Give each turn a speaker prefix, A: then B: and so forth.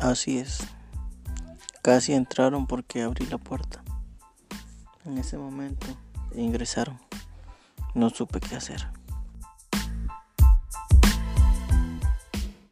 A: Así es. Casi entraron porque abrí la puerta. En ese momento ingresaron. No supe qué hacer.